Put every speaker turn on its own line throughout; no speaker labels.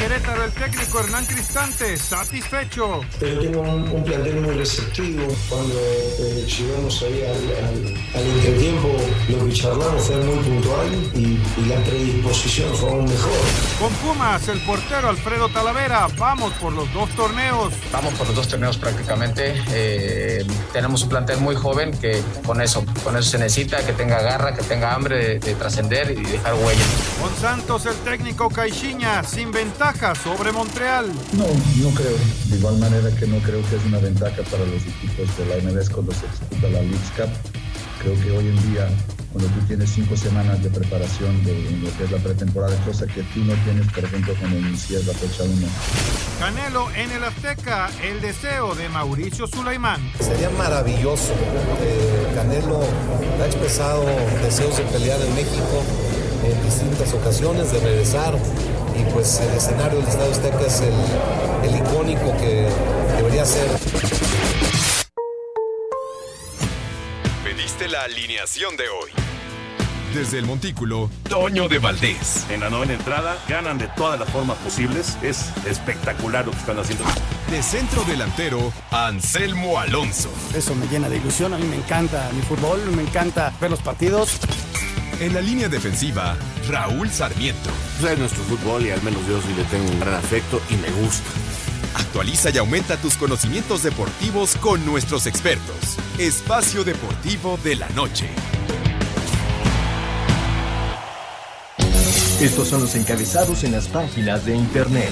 Querétaro, el técnico Hernán Cristante, satisfecho.
Pero tengo un, un plantel muy receptivo. Cuando eh, llegamos ahí al, al, al, entretiempo, lo que charlamos fue muy puntual y, y, la predisposición fue aún mejor.
Con Pumas, el portero Alfredo Talavera, vamos por los dos torneos.
Vamos por los dos torneos prácticamente. Eh, tenemos un plantel muy joven que con eso, con eso se necesita, que tenga garra, que tenga hambre de, de trascender y dejar huella.
Con Santos, el técnico Caixinha, sin ventaja sobre Montreal.
No, no creo. De igual manera que no creo que es una ventaja para los equipos de la MLS cuando se disputa la League Cup. Creo que hoy en día, cuando tú tienes cinco semanas de preparación de lo que es la pretemporada, cosa que tú no tienes, por ejemplo, cuando inicias la fecha 1.
Canelo en el Azteca, el deseo de Mauricio Sulaimán.
Sería maravilloso. Eh, Canelo ha expresado deseos de pelear en México en distintas ocasiones, de regresar y pues el escenario del Estadio Azteca es el, el icónico que debería ser.
Pediste la alineación de hoy. Desde el Montículo, Toño de Valdés.
En la novena entrada, ganan de todas las formas posibles. Es espectacular lo que están haciendo.
De centro delantero, Anselmo Alonso.
Eso me llena de ilusión. A mí me encanta mi fútbol, me encanta ver los partidos.
En la línea defensiva, Raúl Sarmiento.
Es nuestro fútbol y al menos yo sí le tengo un gran afecto y me gusta.
Actualiza y aumenta tus conocimientos deportivos con nuestros expertos. Espacio Deportivo de la Noche.
Estos son los encabezados en las páginas de internet.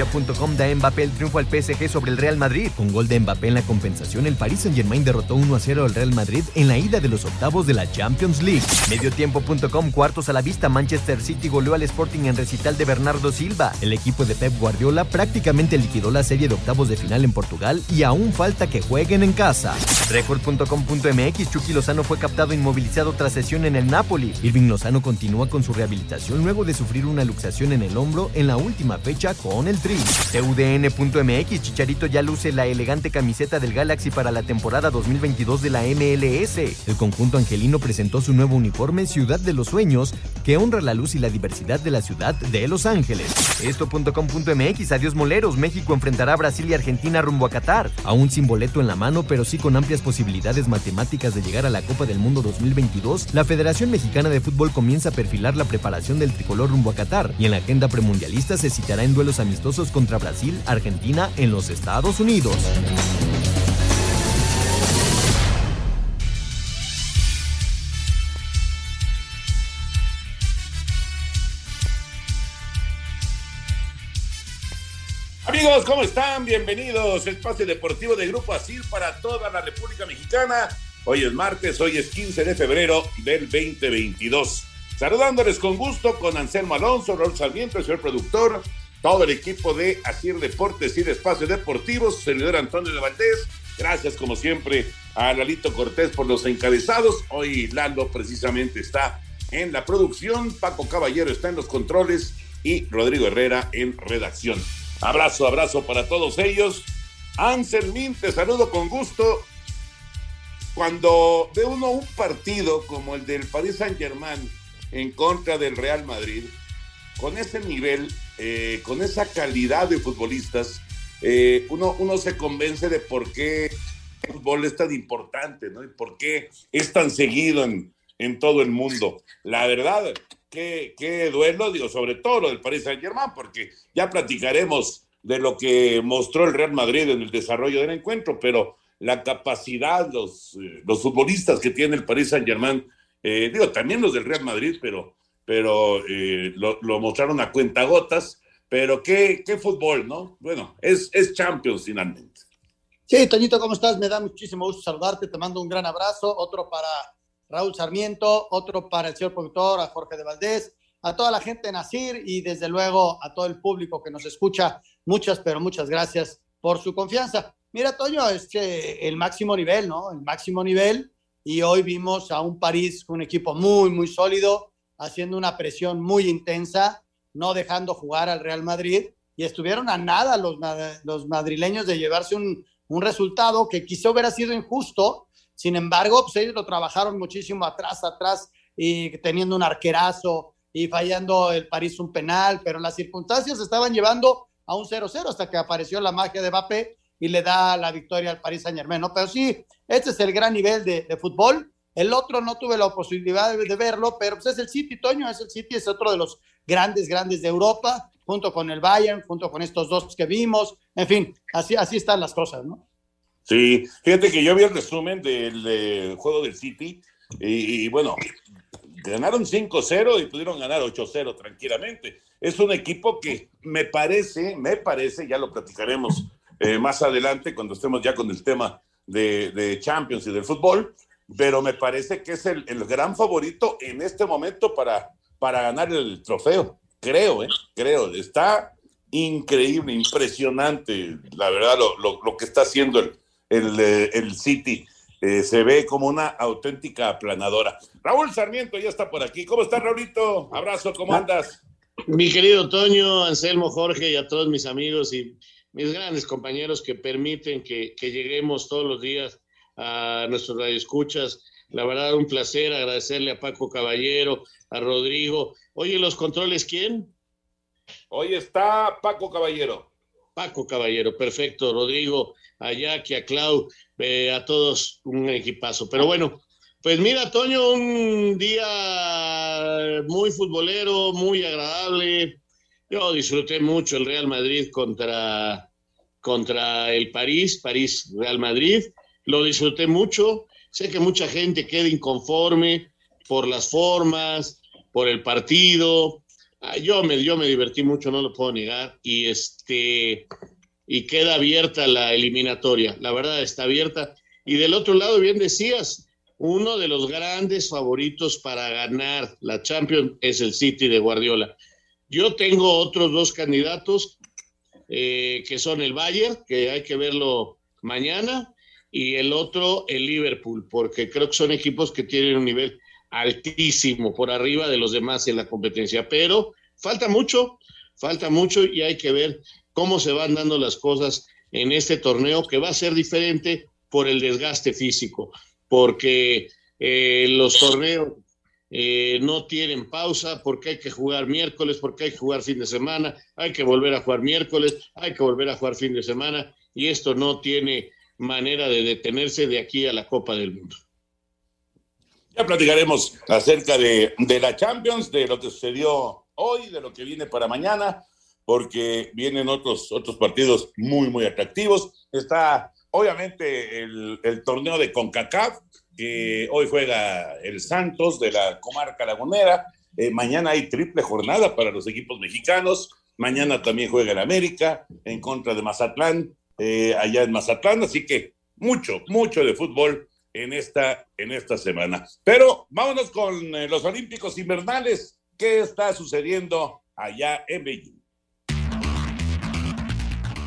Cancha.com da Mbappé el triunfo al PSG sobre el Real Madrid. Con gol de Mbappé en la compensación, el Paris Saint-Germain derrotó 1 a 0 al Real Madrid en la ida de los octavos de la Champions League. Mediotiempo.com, cuartos a la vista, Manchester City goleó al Sporting en recital de Bernardo Silva. El equipo de Pep Guardiola prácticamente liquidó la serie de octavos de final en Portugal y aún falta que jueguen en casa. Record.com.mx, Chucky Lozano fue captado inmovilizado tras sesión en el Napoli. Irving Lozano continúa con su rehabilitación luego de sufrir una luxación en el hombro en la última fecha con el Tri. TUDN.mx, Chicharito ya luce la elegante camiseta del Galaxy para la temporada 2022 de la MLS. El conjunto angelino presentó su nuevo uniforme Ciudad de los Sueños, que honra la luz y la diversidad de la ciudad de Los Ángeles. Esto.com.mx, adiós moleros, México enfrentará a Brasil y Argentina rumbo a Qatar. Aún sin boleto en la mano, pero sí con amplias posibilidades matemáticas de llegar a la Copa del Mundo 2022, la Federación Mexicana de Fútbol comienza a perfilar la preparación del tricolor rumbo a Qatar y en la agenda premundialista se citará en duelos amistosos contra Brasil, Argentina en los Estados Unidos.
Amigos, ¿cómo están? Bienvenidos. Espacio Deportivo de Grupo Asir para toda la República Mexicana. Hoy es martes, hoy es 15 de febrero del 2022. Saludándoles con gusto con Anselmo Alonso, Raúl Sarmiento, el señor productor, todo el equipo de Asir Deportes y de Espacio Deportivo, su servidor Antonio de Valdés. Gracias, como siempre, a Lalito Cortés por los encabezados. Hoy Lalo precisamente está en la producción, Paco Caballero está en los controles y Rodrigo Herrera en redacción. Abrazo, abrazo para todos ellos. Anselmín, te saludo con gusto. Cuando ve uno un partido como el del Paris Saint Germain en contra del Real Madrid, con ese nivel, eh, con esa calidad de futbolistas, eh, uno, uno se convence de por qué el fútbol es tan importante, ¿no? Y por qué es tan seguido en, en todo el mundo. La verdad, qué, qué duelo, digo, sobre todo lo del Paris Saint Germain, porque ya platicaremos de lo que mostró el Real Madrid en el desarrollo del encuentro, pero la capacidad, los, eh, los futbolistas que tiene el Paris Saint Germain, eh, digo, también los del Real Madrid, pero, pero eh, lo, lo, mostraron a cuentagotas, pero qué, qué fútbol, ¿no? Bueno, es, es Champions finalmente.
Sí, Toñito, ¿cómo estás? Me da muchísimo gusto saludarte, te mando un gran abrazo, otro para Raúl Sarmiento, otro para el señor productor, a Jorge de Valdés, a toda la gente de Nacir y desde luego a todo el público que nos escucha. Muchas, pero muchas gracias por su confianza. Mira, Toño, es que el máximo nivel, ¿no? El máximo nivel. Y hoy vimos a un París, un equipo muy, muy sólido, haciendo una presión muy intensa, no dejando jugar al Real Madrid. Y estuvieron a nada los, los madrileños de llevarse un, un resultado que quizá hubiera sido injusto. Sin embargo, pues ellos lo trabajaron muchísimo atrás, atrás, y teniendo un arquerazo y fallando el París un penal, pero las circunstancias estaban llevando a un 0-0 hasta que apareció la magia de Mbappé y le da la victoria al Paris Saint Germain, ¿no? Pero sí, este es el gran nivel de, fútbol. El otro no tuve la posibilidad de, verlo, pero pues es el City, Toño, es el City, es otro de los grandes, grandes de Europa, junto con el Bayern, junto con estos dos que vimos, en fin, así, así están las cosas, ¿no?
Sí, fíjate que yo vi el resumen del, juego del City y, y bueno, ganaron 5-0 y pudieron ganar 8-0 tranquilamente. Es un equipo que me parece, me parece, ya lo platicaremos eh, más adelante cuando estemos ya con el tema de, Champions y del fútbol, pero me parece que es el, gran favorito en este momento para, para ganar el trofeo. Creo, ¿eh? Creo. Está increíble, impresionante, la verdad, lo, lo, que está haciendo el, el, eh, el City. Eh, se ve como una auténtica aplanadora. Raúl Sarmiento ya está por aquí. ¿Cómo estás, Raulito? Abrazo, ¿cómo andas?
Mi querido Toño, Anselmo, Jorge y a todos mis amigos y mis grandes compañeros que permiten que, lleguemos todos los días a nuestros radioescuchas. La verdad, un placer agradecerle a Paco Caballero, a Rodrigo. Oye, ¿los controles quién?
Hoy está Paco Caballero.
Paco Caballero, perfecto. Rodrigo, a Jackie, a Clau, eh, a todos un equipazo. Pero bueno, pues mira, Toño, un día muy futbolero, muy agradable. Yo disfruté mucho el Real Madrid contra, contra el París, París-Real Madrid. Lo disfruté mucho. Sé que mucha gente queda inconforme por las formas, por el partido. Ah, yo me, yo me divertí mucho, no lo puedo negar. Y este, y queda abierta la eliminatoria. La verdad está abierta. Y del otro lado, bien decías, uno de los grandes favoritos para ganar la Champions es el City de Guardiola. Yo tengo otros dos candidatos eh, que son el Bayern, que hay que verlo mañana, y el otro, el Liverpool, porque creo que son equipos que tienen un nivel altísimo por arriba de los demás en la competencia. Pero falta mucho, falta mucho y hay que ver cómo se van dando las cosas en este torneo que va a ser diferente por el desgaste físico, porque eh, los torneos eh, no tienen pausa, porque hay que jugar miércoles, porque hay que jugar fin de semana, hay que volver a jugar miércoles, hay que volver a jugar fin de semana, y esto no tiene manera de detenerse de aquí a la Copa del Mundo.
Ya platicaremos acerca de, de la Champions, de lo que sucedió hoy, de lo que viene para mañana porque vienen otros, otros partidos muy, muy atractivos. Está obviamente el, torneo de CONCACAF, que hoy juega el Santos de la comarca lagunera. Eh, mañana hay triple jornada para los equipos mexicanos. Mañana también juega el América en contra de Mazatlán, eh, allá en Mazatlán. Así que mucho, mucho de fútbol en esta, en esta semana. Pero vámonos con eh, los Olímpicos Invernales. ¿Qué está sucediendo allá en Beijing?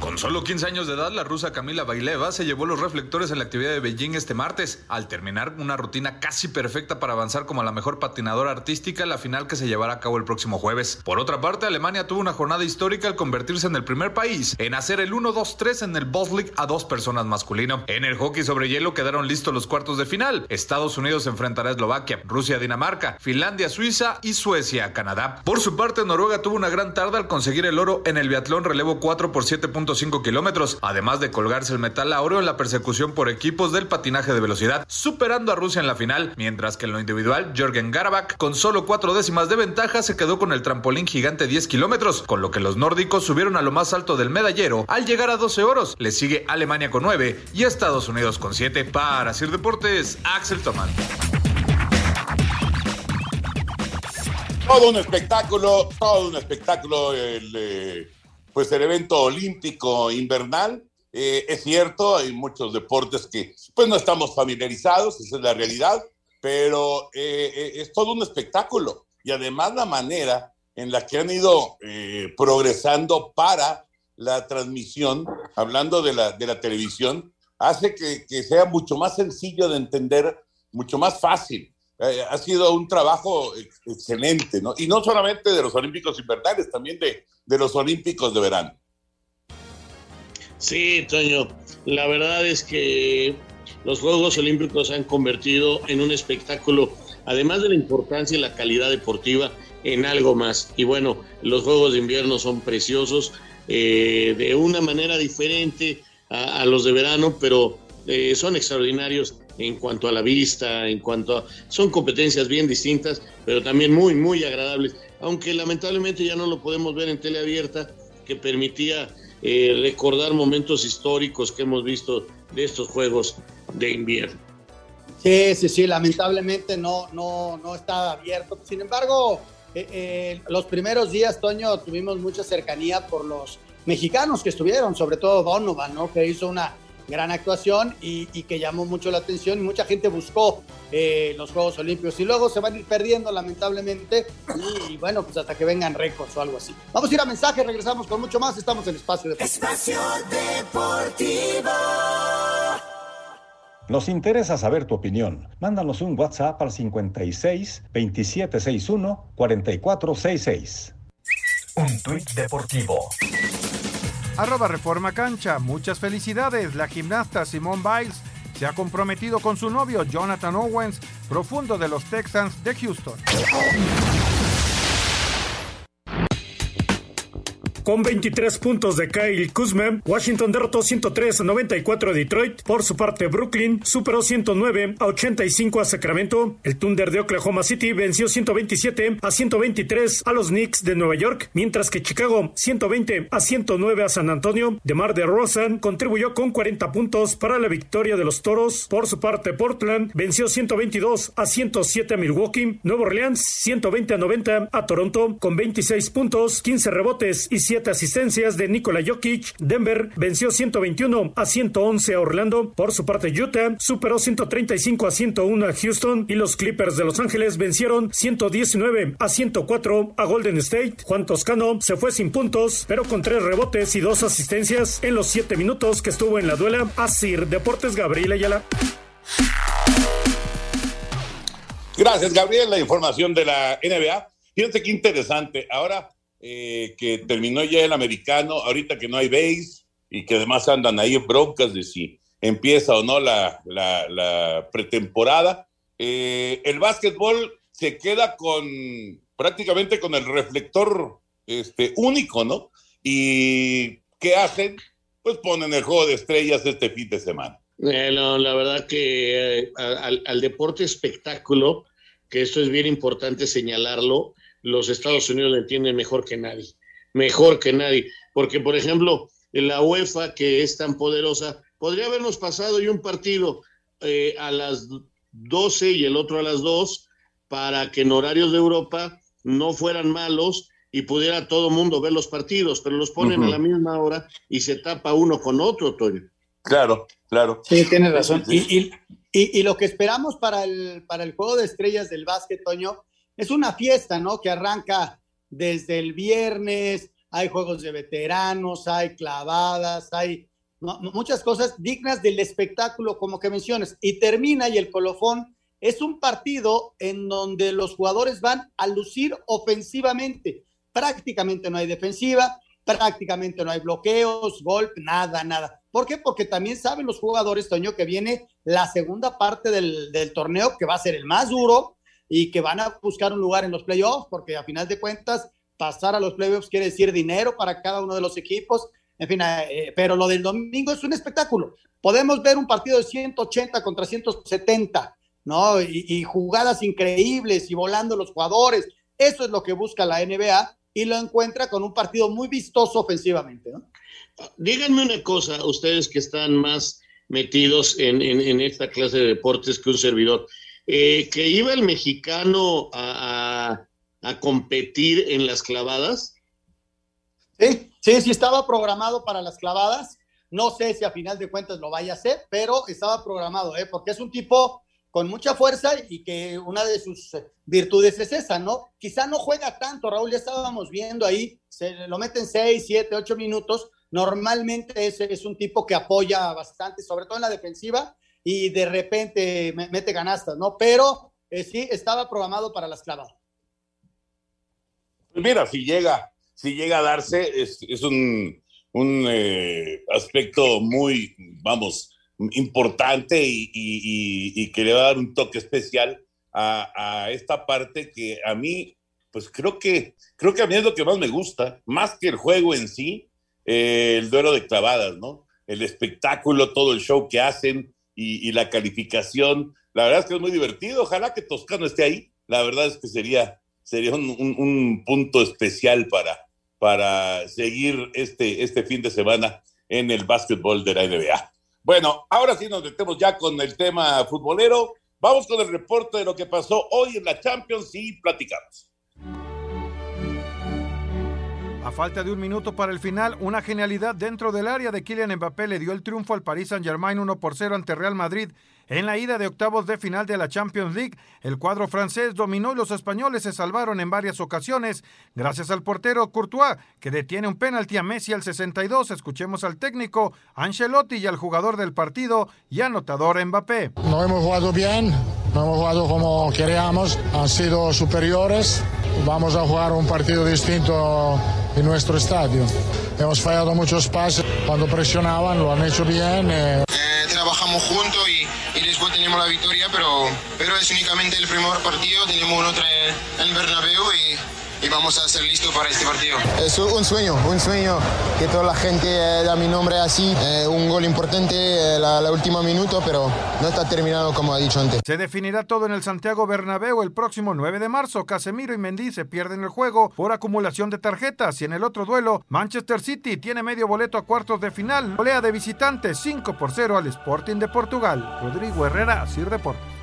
Con solo 15 años de edad, la rusa Camila Baileva se llevó los reflectores en la actividad de Beijing este martes, al terminar una rutina casi perfecta para avanzar como la mejor patinadora artística en la final que se llevará a cabo el próximo jueves. Por otra parte, Alemania tuvo una jornada histórica al convertirse en el primer país en hacer el 1-2-3 en el League a dos personas masculino. En el hockey sobre hielo quedaron listos los cuartos de final. Estados Unidos enfrentará a Eslovaquia, Rusia, Dinamarca, Finlandia, Suiza y Suecia, Canadá. Por su parte, Noruega tuvo una gran tarde al conseguir el oro en el biatlón relevo 4 por 7.5 kilómetros, además de colgarse el metal oro en la persecución por equipos del patinaje de velocidad, superando a Rusia en la final, mientras que en lo individual, Jürgen Garabak, con solo cuatro décimas de ventaja, se quedó con el trampolín gigante 10 kilómetros, con lo que los nórdicos subieron a lo más alto del medallero al llegar a 12 oros. Le sigue Alemania con 9 y Estados Unidos con 7. Para Sir Deportes, Axel Toman.
Todo un espectáculo, todo un espectáculo el, eh, pues el evento olímpico invernal. Eh, es cierto, hay muchos deportes que pues no estamos familiarizados, esa es la realidad, pero eh, eh, es todo un espectáculo. y además la manera en la que han ido eh, progresando para la transmisión, hablando de la, de la televisión, hace que, que sea mucho más sencillo de entender, mucho más fácil. Eh, ha sido un trabajo ex- excelente, ¿no? Y no solamente de los Olímpicos invernales, también de, de los Olímpicos de verano.
Sí, Toño, la verdad es que los Juegos Olímpicos se han convertido en un espectáculo, además de la importancia y la calidad deportiva, en algo más. Y bueno, los Juegos de Invierno son preciosos, eh, de una manera diferente a, a los de verano, pero eh, son extraordinarios en cuanto a la vista, en cuanto a... Son competencias bien distintas, pero también muy, muy agradables, aunque lamentablemente ya no lo podemos ver en teleabierta, que permitía eh, recordar momentos históricos que hemos visto de estos Juegos de Invierno.
Sí, sí, sí, lamentablemente no, no, no está abierto. Sin embargo, eh, eh, los primeros días, Toño, tuvimos mucha cercanía por los mexicanos que estuvieron, sobre todo Donovan, ¿no? Que hizo una gran actuación y, y que llamó mucho la atención y mucha gente buscó eh, los Juegos Olímpicos y luego se van a ir perdiendo lamentablemente y, y bueno, pues hasta que vengan récords o algo así. Vamos a ir a mensaje, regresamos con mucho más, estamos en Espacio de
Espacio Deportivo.
Nos interesa saber tu opinión. Mándanos un WhatsApp al 56 2761 4466.
Un tuit deportivo.
Arroba Reforma Cancha. Muchas felicidades. La gimnasta Simone Biles se ha comprometido con su novio Jonathan Owens, profundo de los Texans de Houston.
Con 23 puntos de Kyle Kuzma, Washington derrotó 103 a 94 a Detroit. Por su parte, Brooklyn superó 109 a 85 a Sacramento. El Thunder de Oklahoma City venció 127 a 123 a los Knicks de Nueva York, mientras que Chicago 120 a 109 a San Antonio. DeMar DeRozan contribuyó con 40 puntos para la victoria de los Toros. Por su parte, Portland venció 122 a 107 a Milwaukee. Nueva Orleans 120 a 90 a Toronto con 26 puntos, 15 rebotes y 7 asistencias de Nikola Jokic. Denver venció 121 a 111 a Orlando. Por su parte, Utah superó 135 a 101 a Houston y los Clippers de Los Ángeles vencieron 119 a 104 a Golden State. Juan Toscano se fue sin puntos, pero con tres rebotes y dos asistencias en los 7 minutos que estuvo en la duela. Asir Deportes Gabriel Ayala.
Gracias, Gabriel. La información de la NBA. Fíjense qué interesante. Ahora eh, que terminó ya el americano, ahorita que no hay base y que además andan ahí broncas de si empieza o no la, la- pretemporada, eh, el básquetbol se queda con prácticamente con el reflector este, único, ¿no? ¿Y qué hacen? Pues ponen el juego de estrellas este fin de semana.
Eh, la verdad que eh, al, al deporte espectáculo, que esto es bien importante señalarlo, los Estados Unidos lo entienden mejor que nadie, mejor que nadie, porque por ejemplo, la UEFA, que es tan poderosa, podría habernos pasado y un partido eh, a las 12 y el otro a las 2 para que en horarios de Europa no fueran malos y pudiera todo mundo ver los partidos, pero los ponen a la misma hora y se tapa uno con otro, Toño.
Claro, claro.
Sí, tienes razón. Y, y- y- y lo que esperamos para el, para el juego de estrellas del básquet, Toño, es una fiesta, ¿no? Que arranca desde el viernes, hay juegos de veteranos, hay clavadas, hay muchas cosas dignas del espectáculo, como que mencionas, y termina y el colofón es un partido en donde los jugadores van a lucir ofensivamente. Prácticamente no hay defensiva, prácticamente no hay bloqueos, golpe, nada, nada. ¿Por qué? Porque también saben los jugadores, Toño, que viene la segunda parte del, del torneo, que va a ser el más duro y que van a buscar un lugar en los playoffs, porque a final de cuentas, pasar a los playoffs quiere decir dinero para cada uno de los equipos. En fin, eh, pero lo del domingo es un espectáculo. Podemos ver un partido de 180 contra 170, ¿no? Y, jugadas increíbles y volando los jugadores. Eso es lo que busca la NBA y lo encuentra con un partido muy vistoso ofensivamente, ¿no?
Díganme una cosa, ustedes que están más metidos en, en- en esta clase de deportes que un servidor, eh, que iba el mexicano a, a- a competir en las clavadas.
Sí, sí, sí estaba programado para las clavadas. No sé si a final de cuentas lo vaya a hacer, pero estaba programado, ¿eh? porque es un tipo con mucha fuerza y que una de sus virtudes es esa, ¿no? Quizá no juega tanto, Raúl, ya estábamos viendo ahí, se lo meten seis, siete, ocho minutos. Normalmente es, es un tipo que apoya bastante, sobre todo en la defensiva, y de repente mete ganastas, ¿no? Pero eh, sí, estaba programado para las clavadas.
Pues mira, si llega, si llega a darse, es, es un, un eh, aspecto muy, vamos, importante y, y, que le va a dar un toque especial a, a, esta parte que a mí, pues creo que, creo que a mí es lo que más me gusta, más que el juego en sí, eh, el duelo de clavadas, ¿no? El espectáculo, todo el show que hacen y, la calificación. La verdad es que es muy divertido. Ojalá que Toscano esté ahí. La verdad es que sería, sería un, un, un punto especial para, para seguir este, este fin de semana en el básquetbol de la NBA. Bueno, ahora sí nos metemos ya con el tema futbolero. Vamos con el reporte de lo que pasó hoy en la Champions y platicamos.
Falta de un minuto para el final, una genialidad dentro del área de Kylian Mbappé le dio el triunfo al Paris Saint-Germain 1 por 0 ante Real Madrid en la ida de octavos de final de la Champions League. El cuadro francés dominó y los españoles se salvaron en varias ocasiones gracias al portero Courtois que detiene un penalti a Messi al 62. Escuchemos al técnico Ancelotti y al jugador del partido y anotador Mbappé.
No hemos jugado bien, no hemos jugado como queríamos, han sido superiores. Vamos a jugar un partido distinto en nuestro estadio. Hemos fallado muchos pases cuando presionaban, lo han hecho bien.
Eh. Eh, trabajamos juntos y, y, después tenemos la victoria, pero, pero es únicamente el primer partido. Tenemos otro en Bernabéu y y vamos a ser listos para este partido.
Es un sueño, un sueño que toda la gente eh, da mi nombre así. Eh, un gol importante eh, la, la, última minuto, pero no está terminado como ha dicho antes.
Se definirá todo en el Santiago Bernabéu el próximo 9 de marzo. Casemiro y Mendy se pierden el juego por acumulación de tarjetas y en el otro duelo Manchester City tiene medio boleto a cuartos de final. Golea de visitante 5 por 0 al Sporting de Portugal. Rodrigo Herrera, Sir Deportes.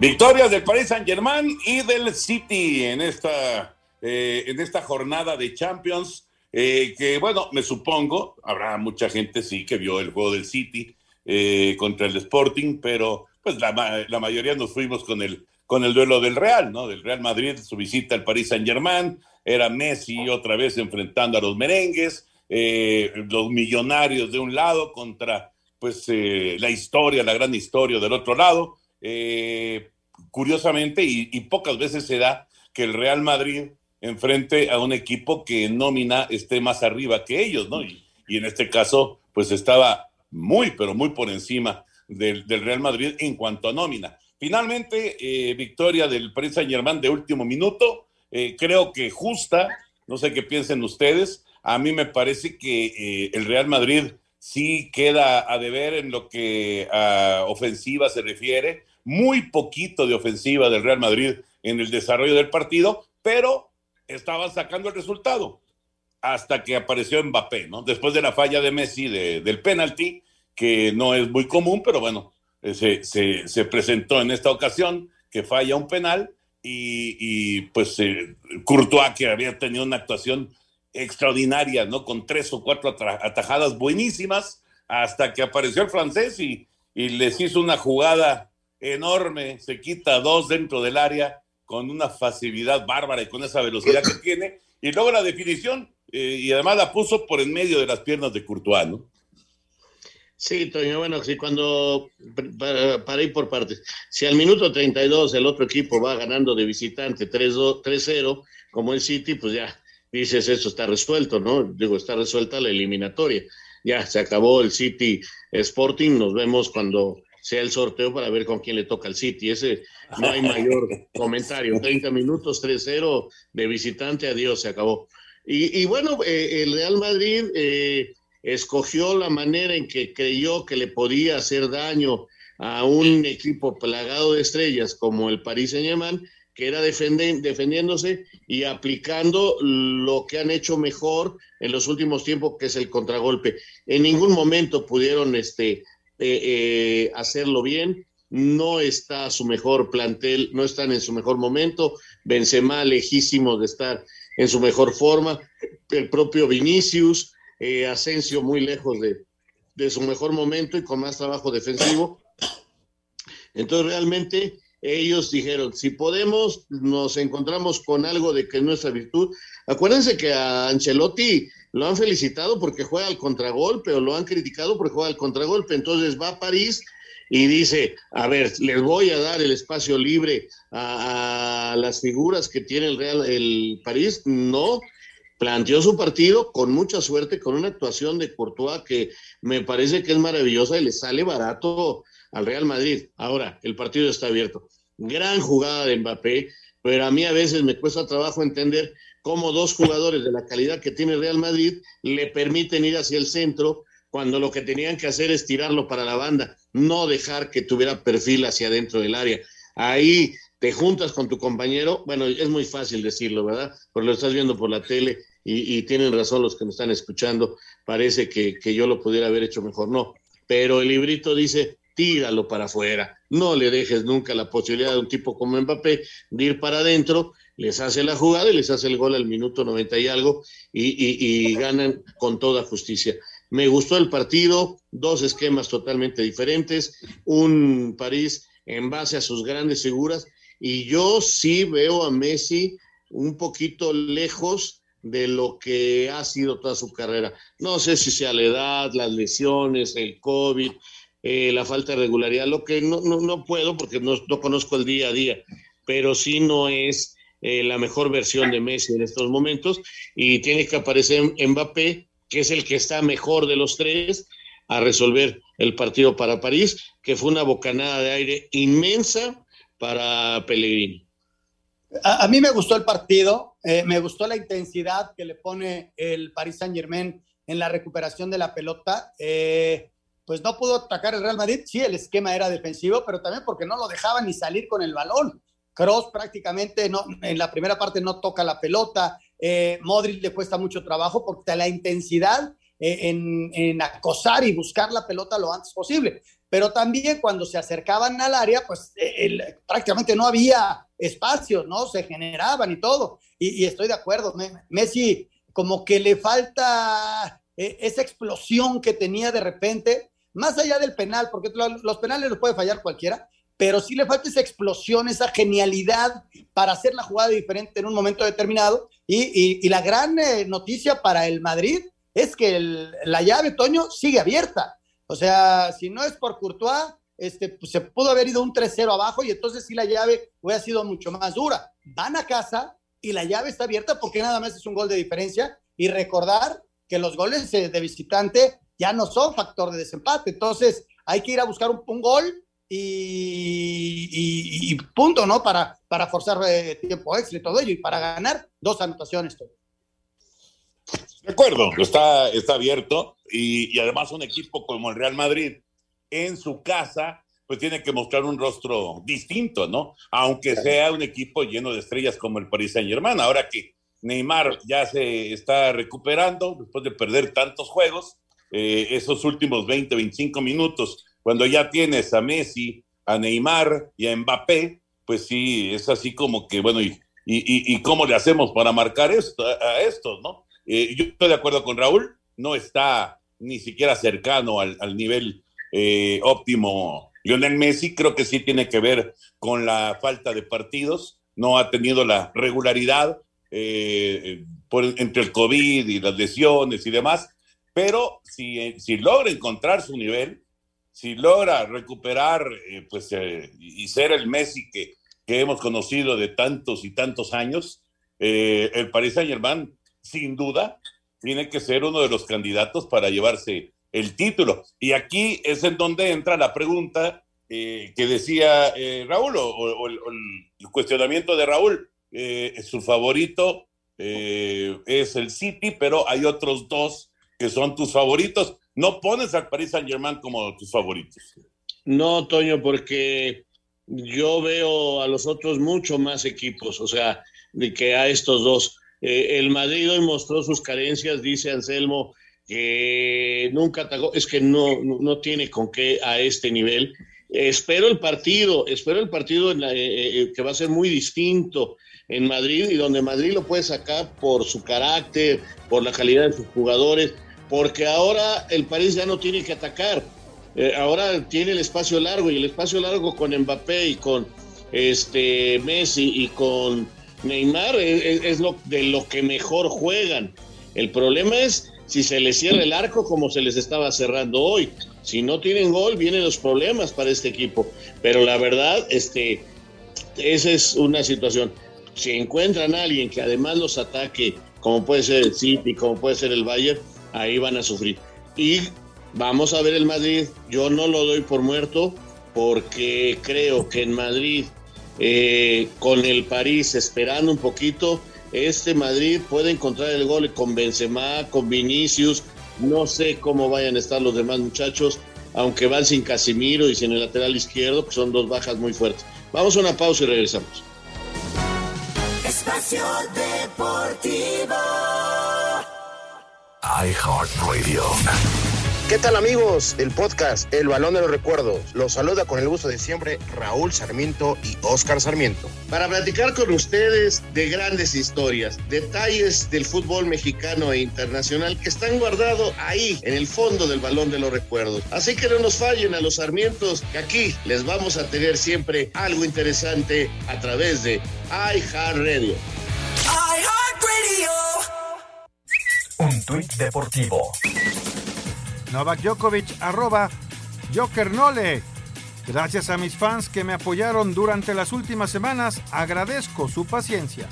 Victorias del Paris Saint Germain y del City en esta, eh, en esta jornada de Champions. Eh, que bueno, me supongo, habrá mucha gente sí que vio el juego del City eh, contra el Sporting, pero pues la, la, mayoría nos fuimos con el, con el duelo del Real, ¿no? Del Real Madrid, su visita al Paris Saint Germain, era Messi otra vez enfrentando a los merengues, los millonarios de un lado contra pues la historia, la gran historia del otro lado. Eh, curiosamente, y, pocas veces se da que el Real Madrid enfrente a un equipo que nómina esté más arriba que ellos, ¿no? Y, en este caso, pues estaba muy, pero muy por encima del, Real Madrid en cuanto a nómina. Finalmente, eh, victoria del Paris Saint de último minuto, eh, creo que justa, no sé qué piensen ustedes, a mí me parece que eh, el Real Madrid sí queda a deber en lo que a ofensiva se refiere, muy poquito de ofensiva del Real Madrid en el desarrollo del partido, pero estaban sacando el resultado hasta que apareció Mbappé, ¿no? Después de la falla de Messi de, del penalti, que no es muy común, pero bueno, eh, se, se, se presentó en esta ocasión que falla un penal y, pues eh, Courtois, que había tenido una actuación extraordinaria, ¿no? Con tres o cuatro atajadas buenísimas, hasta que apareció el francés y les hizo una jugada enorme, se quita dos dentro del área con una facilidad bárbara y con esa velocidad que tiene, y luego la definición, eh, y además la puso por en medio de las piernas de Courtois, ¿no?
Sí, Toño, bueno, sí, cuando, para, para, ir por partes, si al minuto 32 el otro equipo va ganando de visitante 3-0, como el City, pues ya dices, eso está resuelto, ¿no? Digo, está resuelta la eliminatoria. Ya se acabó el City Sporting, nos vemos cuando sea el sorteo para ver con quién le toca al City. Ese no hay mayor comentario. 30 minutos, 3-0 de visitante, adiós, se acabó. Y, y bueno, eh, el Real Madrid eh, escogió la manera en que creyó que le podía hacer daño a un equipo plagado de estrellas como el Paris Saint-Germain, que era defendiéndose y aplicando lo que han hecho mejor en los últimos tiempos, que es el contragolpe. En ningún momento pudieron este, eh, eh, hacerlo bien. No está a su mejor plantel, no están en su mejor momento. Benzema lejísimo de estar en su mejor forma. El propio Vinicius, eh, Asensio muy lejos de, de su mejor momento y con más trabajo defensivo. Entonces realmente ellos dijeron, si podemos, nos encontramos con algo de que es nuestra virtud. Acuérdense que a Ancelotti lo han felicitado porque juega al contragolpe o lo han criticado porque juega al contragolpe. Entonces va a París y dice, a ver, les voy a dar el espacio libre a, las figuras que tiene el Real, el París. No, planteó su partido con mucha suerte, con una actuación de Courtois que me parece que es maravillosa y le sale barato al Real Madrid. Ahora, el partido está abierto. Gran jugada de Mbappé, pero a mí a veces me cuesta trabajo entender cómo dos jugadores de la calidad que tiene Real Madrid le permiten ir hacia el centro cuando lo que tenían que hacer es tirarlo para la banda, no dejar que tuviera perfil hacia adentro del área. Ahí te juntas con tu compañero, bueno, es muy fácil decirlo, ¿verdad? Porque lo estás viendo por la tele y, tienen razón los que me están escuchando, parece que, que yo lo pudiera haber hecho mejor, no. Pero el librito dice, tíralo para afuera, no le dejes nunca la posibilidad de un tipo como Mbappé de ir para adentro, les hace la jugada y les hace el gol al minuto 90 y algo y, y, ganan con toda justicia. Me gustó el partido, dos esquemas totalmente diferentes, un París en base a sus grandes figuras y yo sí veo a Messi un poquito lejos de lo que ha sido toda su carrera. No sé si sea la edad, las lesiones, el COVID, eh, la falta de regularidad, lo que no, no, no puedo porque no, no, conozco el día a día, pero sí no es eh, la mejor versión de Messi en estos momentos y tiene que aparecer Mbappé, que es el que está mejor de los tres, a resolver el partido para París, que fue una bocanada de aire inmensa para Pellegrini.
A, a mí me gustó el partido, eh, me gustó la intensidad que le pone el Paris Saint Germain en la recuperación de la pelota. Eh, pues no pudo atacar el Real Madrid. Sí, el esquema era defensivo, pero también porque no lo dejaban ni salir con el balón. Cross prácticamente no, en la primera parte no toca la pelota. Eh, Modric le cuesta mucho trabajo porque la intensidad eh, en, acosar y buscar la pelota lo antes posible. Pero también cuando se acercaban al área, pues el, prácticamente no había espacio, ¿no? Se generaban y todo. Y, estoy de acuerdo, Messi como que le falta eh, esa explosión que tenía de repente más allá del penal, porque los penales los puede fallar cualquiera, pero sí le falta esa explosión, esa genialidad para hacer la jugada diferente en un momento determinado. Y, y, la gran eh, noticia para el Madrid es que la llave, Toño, sigue abierta. O sea, si no es por Courtois, este, pues se pudo haber ido un 3-0 abajo y entonces sí la llave hubiera sido mucho más dura. Van a casa y la llave está abierta porque nada más es un gol de diferencia. Y recordar que los goles eh, de visitante ya no son factor de desempate. Entonces, hay que ir a buscar un, un gol y, y, y, punto, ¿no? Para, para forzar eh, tiempo extra y todo ello, y para ganar dos anotaciones. Todo.
De acuerdo, está, está abierto y, y, además un equipo como el Real Madrid en su casa, pues tiene que mostrar un rostro distinto, ¿no? Aunque sea un equipo lleno de estrellas como el Paris Saint Germain. Ahora que Neymar ya se está recuperando después de perder tantos juegos, eh, esos últimos 20, 25 minutos, cuando ya tienes a Messi, a Neymar y a Mbappé, pues sí, es así como que, bueno, ¿y, y, y cómo le hacemos para marcar esto, a, estos, no? Eh, yo estoy de acuerdo con Raúl, no está ni siquiera cercano al, al nivel eh, óptimo Lionel Messi, creo que sí tiene que ver con la falta de partidos, no ha tenido la regularidad eh, por, entre el COVID y las lesiones y demás, pero si, si logra encontrar su nivel, si logra recuperar eh, pues, eh, y ser el Messi que, hemos conocido de tantos y tantos años, eh, el Paris Saint Germain, sin duda, tiene que ser uno de los candidatos para llevarse el título. Y aquí es en donde entra la pregunta que decía Raúl, o, el, cuestionamiento de Raúl. su favorito es el City, pero hay otros dos que son tus favoritos. No pones al Paris Saint Germain como tus favoritos.
No, Toño, porque yo veo a los otros mucho más equipos, o sea, de que a estos dos. Eh, el Madrid hoy mostró sus carencias, dice Anselmo, que nunca atacó, es que no, no, tiene con qué a este nivel. Espero el partido, espero el partido la, eh, eh, que va a ser muy distinto en Madrid y donde Madrid lo puede sacar por su carácter, por la calidad de sus jugadores, porque ahora el París ya no tiene que atacar. Eh, ahora tiene el espacio largo y el espacio largo con Mbappé y con este Messi y con Neymar es, es lo de lo que mejor juegan. El problema es si se les cierra el arco como se les estaba cerrando hoy. Si no tienen gol, vienen los problemas para este equipo. Pero la verdad, este, esa es una situación. Si encuentran a alguien que además los ataque, como puede ser el City, como puede ser el Bayern, ahí van a sufrir. Y vamos a ver el Madrid. Yo no lo doy por muerto porque creo que en Madrid, eh, con el París esperando un poquito, este Madrid puede encontrar el gol con Benzema, con Vinicius. No sé cómo vayan a estar los demás muchachos, aunque van sin Casimiro y sin el lateral izquierdo, que son dos bajas muy fuertes. Vamos a una pausa y regresamos.
Espacio Deportivo.
iHeartRadio.
¿Qué tal amigos del podcast El Balón de los Recuerdos? Los saluda con el gusto de siempre Raúl Sarmiento y Oscar Sarmiento.
Para platicar con ustedes de grandes historias, detalles del fútbol mexicano e internacional que están guardados ahí en el fondo del Balón de los Recuerdos. Así que no nos fallen a los Sarmientos, que aquí les vamos a tener siempre algo interesante a través de iHeartRadio.
iHeartRadio.
Un tuit deportivo.
Novak Djokovic, arroba Jokernole. Gracias a mis fans que me apoyaron durante las últimas semanas, agradezco su paciencia.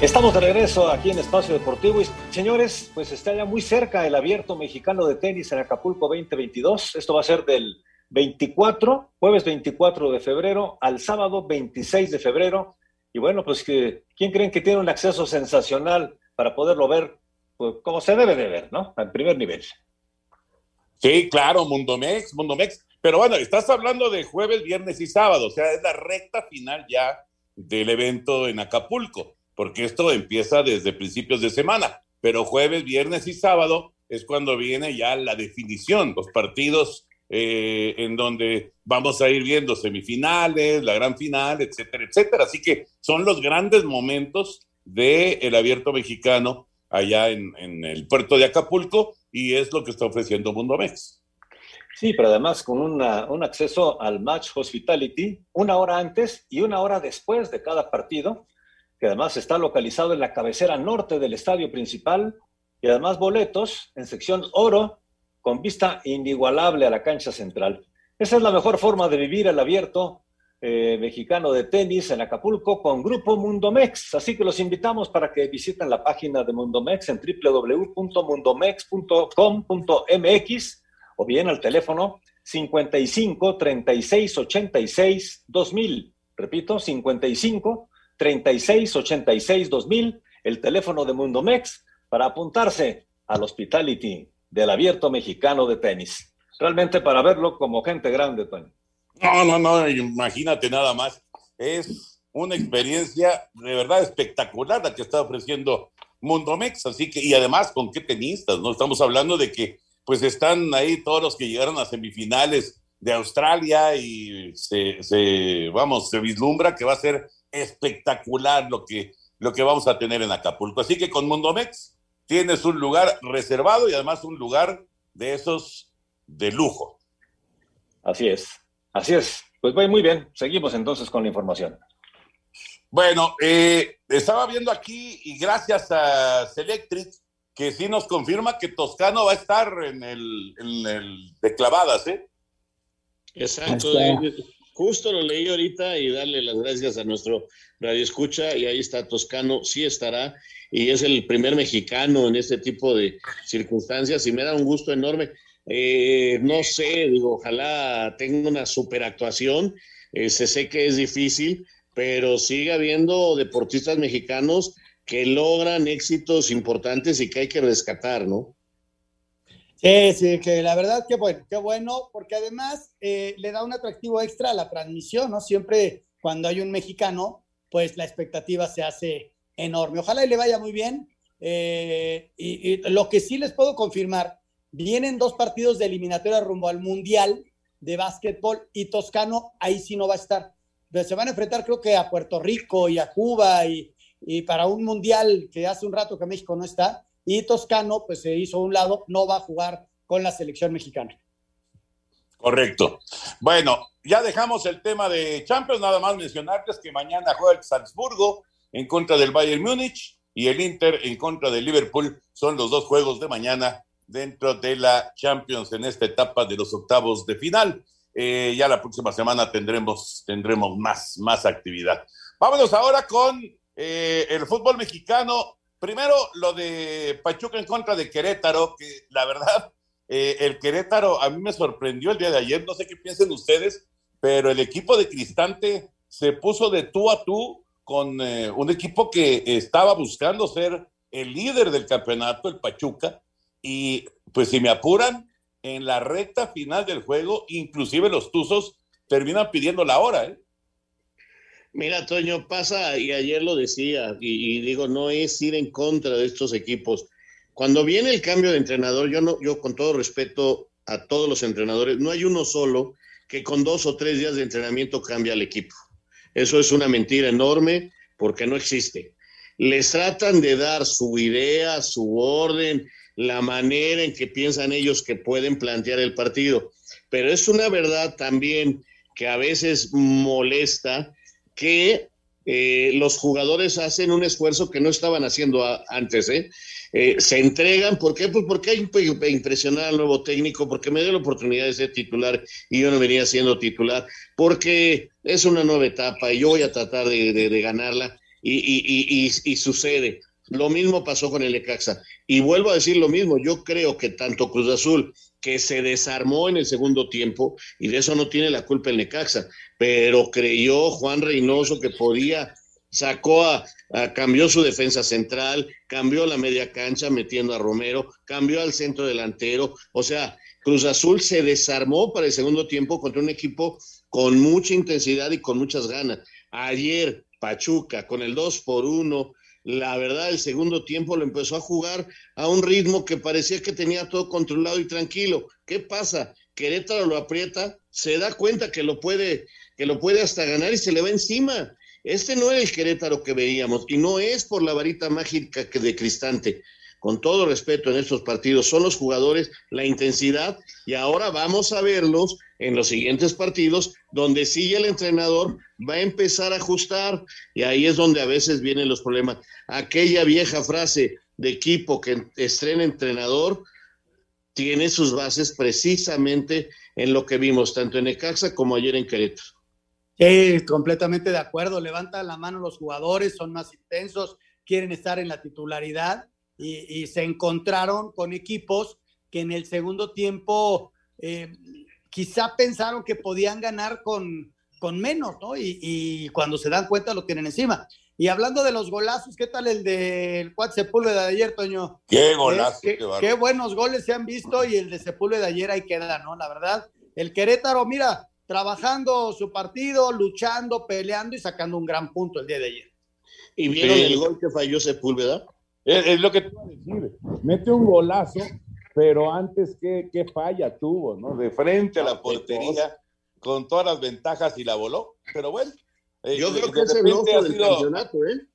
Estamos de regreso aquí en Espacio Deportivo y señores, pues está ya muy cerca el abierto mexicano de tenis en Acapulco 2022. Esto va a ser del 24, jueves 24 de febrero al sábado 26 de febrero. Y bueno, pues que, ¿quién creen que tiene un acceso sensacional para poderlo ver pues, como se debe de ver, ¿no? Al primer nivel.
Sí, claro, Mundomex, Mundomex. Pero bueno, estás hablando de jueves, viernes y sábado, o sea, es la recta final ya del evento en Acapulco, porque esto empieza desde principios de semana, pero jueves, viernes y sábado es cuando viene ya la definición, los partidos eh, en donde vamos a ir viendo semifinales, la gran final, etcétera, etcétera. Así que son los grandes momentos del abierto mexicano allá en, el puerto de Acapulco y es lo que está ofreciendo Mundo Mex.
Sí, pero además con una, un acceso al match hospitality una hora antes y una hora después de cada partido, que además está localizado en la cabecera norte del estadio principal y además boletos en sección oro con vista inigualable a la cancha central. Esa es la mejor forma de vivir el abierto eh, mexicano de tenis en Acapulco con Grupo Mundomex. Así que los invitamos para que visiten la página de Mundomex en www.mundomex.com.mx o bien al teléfono 55 36 86 2000. Repito, 55 36 86 2000, el teléfono de Mundomex para apuntarse al Hospitality del abierto mexicano de tenis. Realmente para verlo como gente grande, Tony.
No, no, no, imagínate nada más. Es una experiencia de verdad espectacular la que está ofreciendo Mundomex, así que, y además con qué tenistas, ¿no? Estamos hablando de que pues están ahí todos los que llegaron a semifinales de Australia y se, se, vamos, se vislumbra que va a ser espectacular lo que, lo que vamos a tener en Acapulco. Así que con Mundomex tienes un lugar reservado y además un lugar de esos de lujo.
Así es, así es. Pues muy bien, seguimos entonces con la información.
Bueno, eh, estaba viendo aquí y gracias a Selectric que sí nos confirma que Toscano va a estar en el, en el de clavadas, ¿eh?
Exacto. Justo lo leí ahorita y darle las gracias a nuestro radio escucha y ahí está Toscano, sí estará y es el primer mexicano en este tipo de circunstancias y me da un gusto enorme. Eh, no sé, digo, ojalá tenga una super actuación, eh, se sé que es difícil, pero sigue habiendo deportistas mexicanos que logran éxitos importantes y que hay que rescatar, ¿no?
Sí, sí, que la verdad que bueno, qué bueno, porque además eh, le da un atractivo extra a la transmisión, ¿no? Siempre cuando hay un mexicano, pues la expectativa se hace enorme. Ojalá le vaya muy bien. Eh, y, lo que sí les puedo confirmar, vienen dos partidos de eliminatoria rumbo al Mundial de básquetbol y Toscano ahí sí no va a estar. Pero se van a enfrentar creo que a Puerto Rico y a Cuba y, y para un mundial que hace un rato que México no está y Toscano pues se hizo a un lado, no va a jugar con la selección mexicana.
Correcto. Bueno, ya dejamos el tema de Champions, nada más mencionarles que mañana juega el Salzburgo en contra del Bayern Múnich y el Inter en contra del Liverpool. Son los dos juegos de mañana dentro de la Champions en esta etapa de los octavos de final. Eh, ya la próxima semana tendremos, tendremos más, más actividad. Vámonos ahora con eh, el fútbol mexicano. Primero, lo de Pachuca en contra de Querétaro, que la verdad eh, el Querétaro a mí me sorprendió el día de ayer, no sé qué piensen ustedes, pero el equipo de Cristante se puso de tú a tú con eh, un equipo que estaba buscando ser el líder del campeonato, el Pachuca, y pues si me apuran, en la recta final del juego, inclusive los Tuzos terminan pidiendo la hora. ¿eh?
Mira, Toño, pasa, y ayer lo decía, y, digo, no es ir en contra de estos equipos cuando viene el cambio de entrenador, yo no, yo con todo respeto a todos los entrenadores, no hay uno solo que con dos o tres días de entrenamiento cambia al equipo. Eso es una mentira enorme porque no existe. Les tratan de dar su idea, su orden, la manera en que piensan ellos que pueden plantear el partido. Pero es una verdad también que a veces molesta que eh, los jugadores hacen un esfuerzo que no estaban haciendo antes, ¿eh? ¿eh? se entregan, ¿por qué? Pues porque hay que impresionar al nuevo técnico, porque me dio la oportunidad de ser titular y yo no venía siendo titular, porque es una nueva etapa y yo voy a tratar de, ganarla y, y, y, sucede. Lo mismo pasó con el Ecaxa. Y vuelvo a decir lo mismo, yo creo que tanto Cruz Azul, que se desarmó en el segundo tiempo, y de eso no tiene la culpa el Necaxa, pero creyó Juan Reynoso que podía, sacó a, cambió su defensa central, cambió la media cancha metiendo a Romero, cambió al centro delantero, o sea, Cruz Azul se desarmó para el segundo tiempo contra un equipo con mucha intensidad y con muchas ganas. Ayer, Pachuca, con el 2 por 1, la verdad, el segundo tiempo lo empezó a jugar a un ritmo que parecía que tenía todo controlado y tranquilo. ¿Qué pasa? Querétaro lo aprieta, se da cuenta que lo puede, que lo puede hasta ganar y se le va encima. Este no era el Querétaro que veíamos y no es por la varita mágica que de Cristante. Con todo respeto en estos partidos, son los jugadores, la intensidad y ahora vamos a verlos en los siguientes partidos donde sí el entrenador va a empezar a ajustar y ahí es donde a veces vienen los problemas. Aquella vieja frase de equipo que estrena entrenador tiene sus bases precisamente en lo que vimos tanto en Ecaxa como ayer en Querétaro.
Sí, completamente de acuerdo. Levantan la mano los jugadores, son más intensos, quieren estar en la titularidad y, se encontraron con equipos que en el segundo tiempo eh, quizá pensaron que podían ganar con, con menos, ¿no? Y, cuando se dan cuenta lo tienen encima. Y hablando de los golazos, ¿qué tal el del Cuat Sepúlveda de ayer, Toño?
Qué golazo,
qué, qué, buenos goles se han visto y el de Sepúlveda de ayer ahí queda, ¿no? La verdad, el Querétaro, mira, trabajando su partido, luchando, peleando y sacando un gran punto el día de ayer.
¿Y vieron el gol que falló Sepúlveda?
Es, lo que te iba a decir. Mete un golazo, pero antes, ¿qué, qué falla tuvo, no? De frente a la portería, con todas las ventajas y la voló. Pero bueno.
Eh, Yo creo que es el oso del campeonato, ¿eh?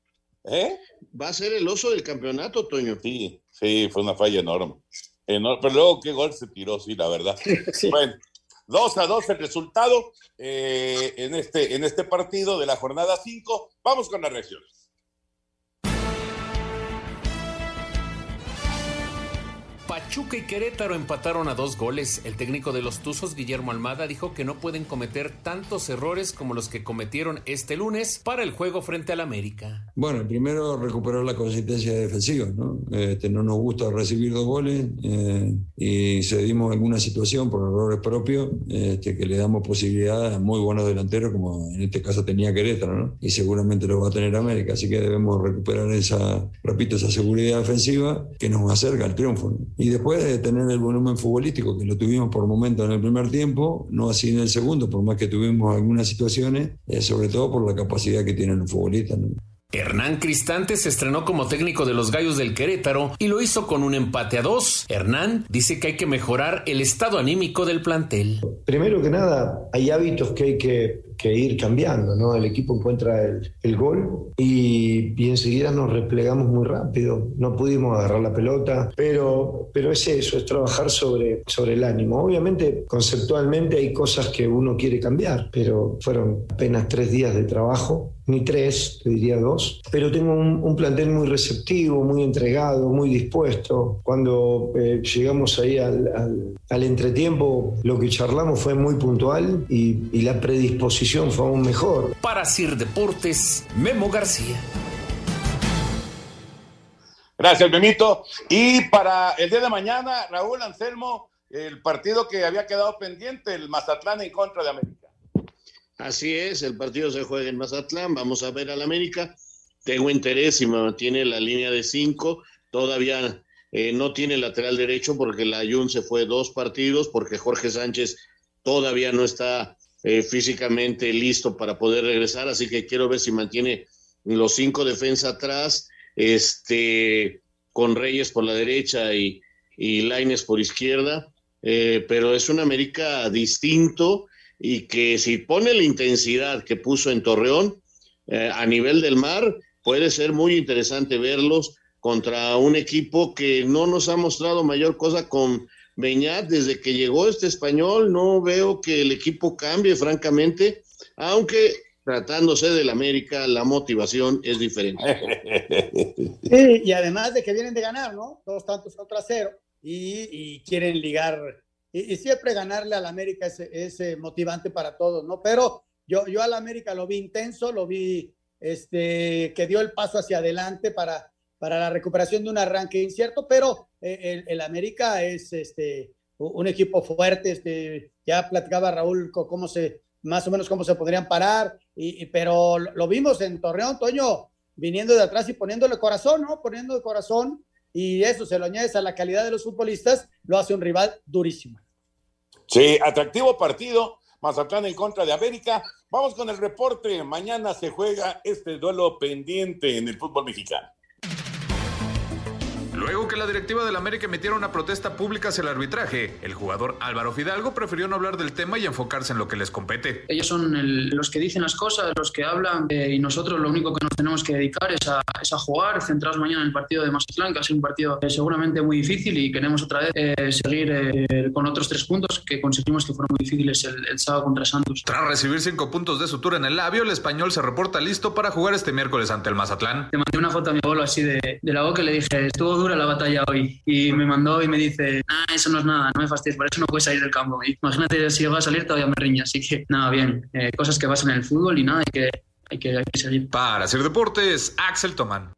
¿eh? Va a ser el oso del campeonato, Toño.
Sí, sí, fue una falla enorme. Pero luego, qué gol se tiró, sí, la verdad. Bueno, 2 a 2 el resultado eh, en, este, en este partido de la jornada 5. Vamos con las reacciones.
Pachuca y Querétaro empataron a dos goles. El técnico de los Tuzos, Guillermo Almada, dijo que no pueden cometer tantos errores como los que cometieron este lunes para el juego frente al América.
Bueno, primero recuperar la consistencia defensiva, ¿no? Este, no nos gusta recibir dos goles eh, y cedimos alguna situación por errores propios este, que le damos posibilidad a muy buenos delanteros, como en este caso tenía Querétaro, ¿no? Y seguramente lo va a tener América, así que debemos recuperar esa, repito, esa seguridad defensiva que nos acerca al triunfo. ¿no? y después de tener el volumen futbolístico que lo tuvimos por momentos en el primer tiempo, no así en el segundo, por más que tuvimos algunas situaciones, eh, sobre todo por la capacidad que tienen los futbolistas.
Hernán Cristante se estrenó como técnico de los Gallos del Querétaro y lo hizo con un empate a dos. Hernán dice que hay que mejorar el estado anímico del plantel.
Primero que nada, hay hábitos que hay que, que ir cambiando, ¿no? El equipo encuentra el, el gol y, y, enseguida nos replegamos muy rápido. No pudimos agarrar la pelota, pero, pero es eso, es trabajar sobre, sobre el ánimo. Obviamente, conceptualmente hay cosas que uno quiere cambiar, pero fueron apenas tres días de trabajo ni tres, te diría dos, pero tengo un, un plantel muy receptivo, muy entregado, muy dispuesto. Cuando eh, llegamos ahí al, al, al, entretiempo, lo que charlamos fue muy puntual y, y la predisposición fue aún mejor.
Para Sir Deportes, Memo García.
Gracias, Memito. Y para el día de mañana, Raúl Anselmo, el partido que había quedado pendiente, el Mazatlán en contra de América.
Así es, el partido se juega en Mazatlán, vamos a ver al América. Tengo interés y me mantiene la línea de cinco. Todavía eh, no tiene lateral derecho porque la Jun se fue dos partidos, porque Jorge Sánchez todavía no está eh, físicamente listo para poder regresar, así que quiero ver si mantiene los cinco defensa atrás, este, con Reyes por la derecha y, y por izquierda, eh, pero es un América distinto y que si pone la intensidad que puso en Torreón eh, a nivel del mar, puede ser muy interesante verlos contra un equipo que no nos ha mostrado mayor cosa con Beñat desde que llegó este español. No veo que el equipo cambie, francamente, aunque tratándose del América, la motivación es diferente.
Sí, y además de que vienen de ganar, ¿no? Dos tantos contra cero y, y quieren ligar y, y, siempre ganarle al América es, es motivante para todos, ¿no? Pero yo, yo al América lo vi intenso, lo vi este, que dio el paso hacia adelante para, para la recuperación de un arranque incierto, pero eh, el, América es este, un equipo fuerte, este, ya platicaba Raúl cómo se, más o menos cómo se podrían parar, y, pero lo vimos en Torreón, Toño, viniendo de atrás y poniéndole corazón, ¿no? Poniendo corazón y eso se lo añades a la calidad de los futbolistas, lo hace un rival durísimo.
Sí, atractivo partido. Mazatlán en contra de América. Vamos con el reporte. Mañana se juega este duelo pendiente en el fútbol mexicano.
Luego que la directiva del América emitiera una protesta pública hacia el arbitraje, el jugador Álvaro Fidalgo prefirió no hablar del tema y enfocarse en lo que les compete.
Ellos son el, los que dicen las cosas, los que hablan, eh, y nosotros lo único que nos tenemos que dedicar es a, es a, jugar, centrados mañana en el partido de Mazatlán, que ha sido un partido eh, seguramente muy difícil y queremos otra vez eh, seguir eh, con otros tres puntos que conseguimos que fueron muy difíciles el, el, sábado contra Santos.
Tras recibir cinco puntos de sutura en el labio, el español se reporta listo para jugar este miércoles ante el Mazatlán.
Te mandé una foto a mi abuelo así de, de la boca y le dije, estuvo dura la batalla hoy y me mandó y me dice, ah, eso no es nada, no me fastidies, por eso no puedes salir del campo. Y imagínate si yo voy a salir todavía me riña, así que nada, bien, eh, cosas que pasan en el fútbol y nada, hay que, hay que, hay que seguir.
Para hacer deportes, Axel Tomán.